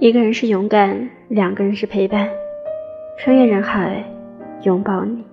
一个人是勇敢两个人是陪伴。穿越人海拥抱你。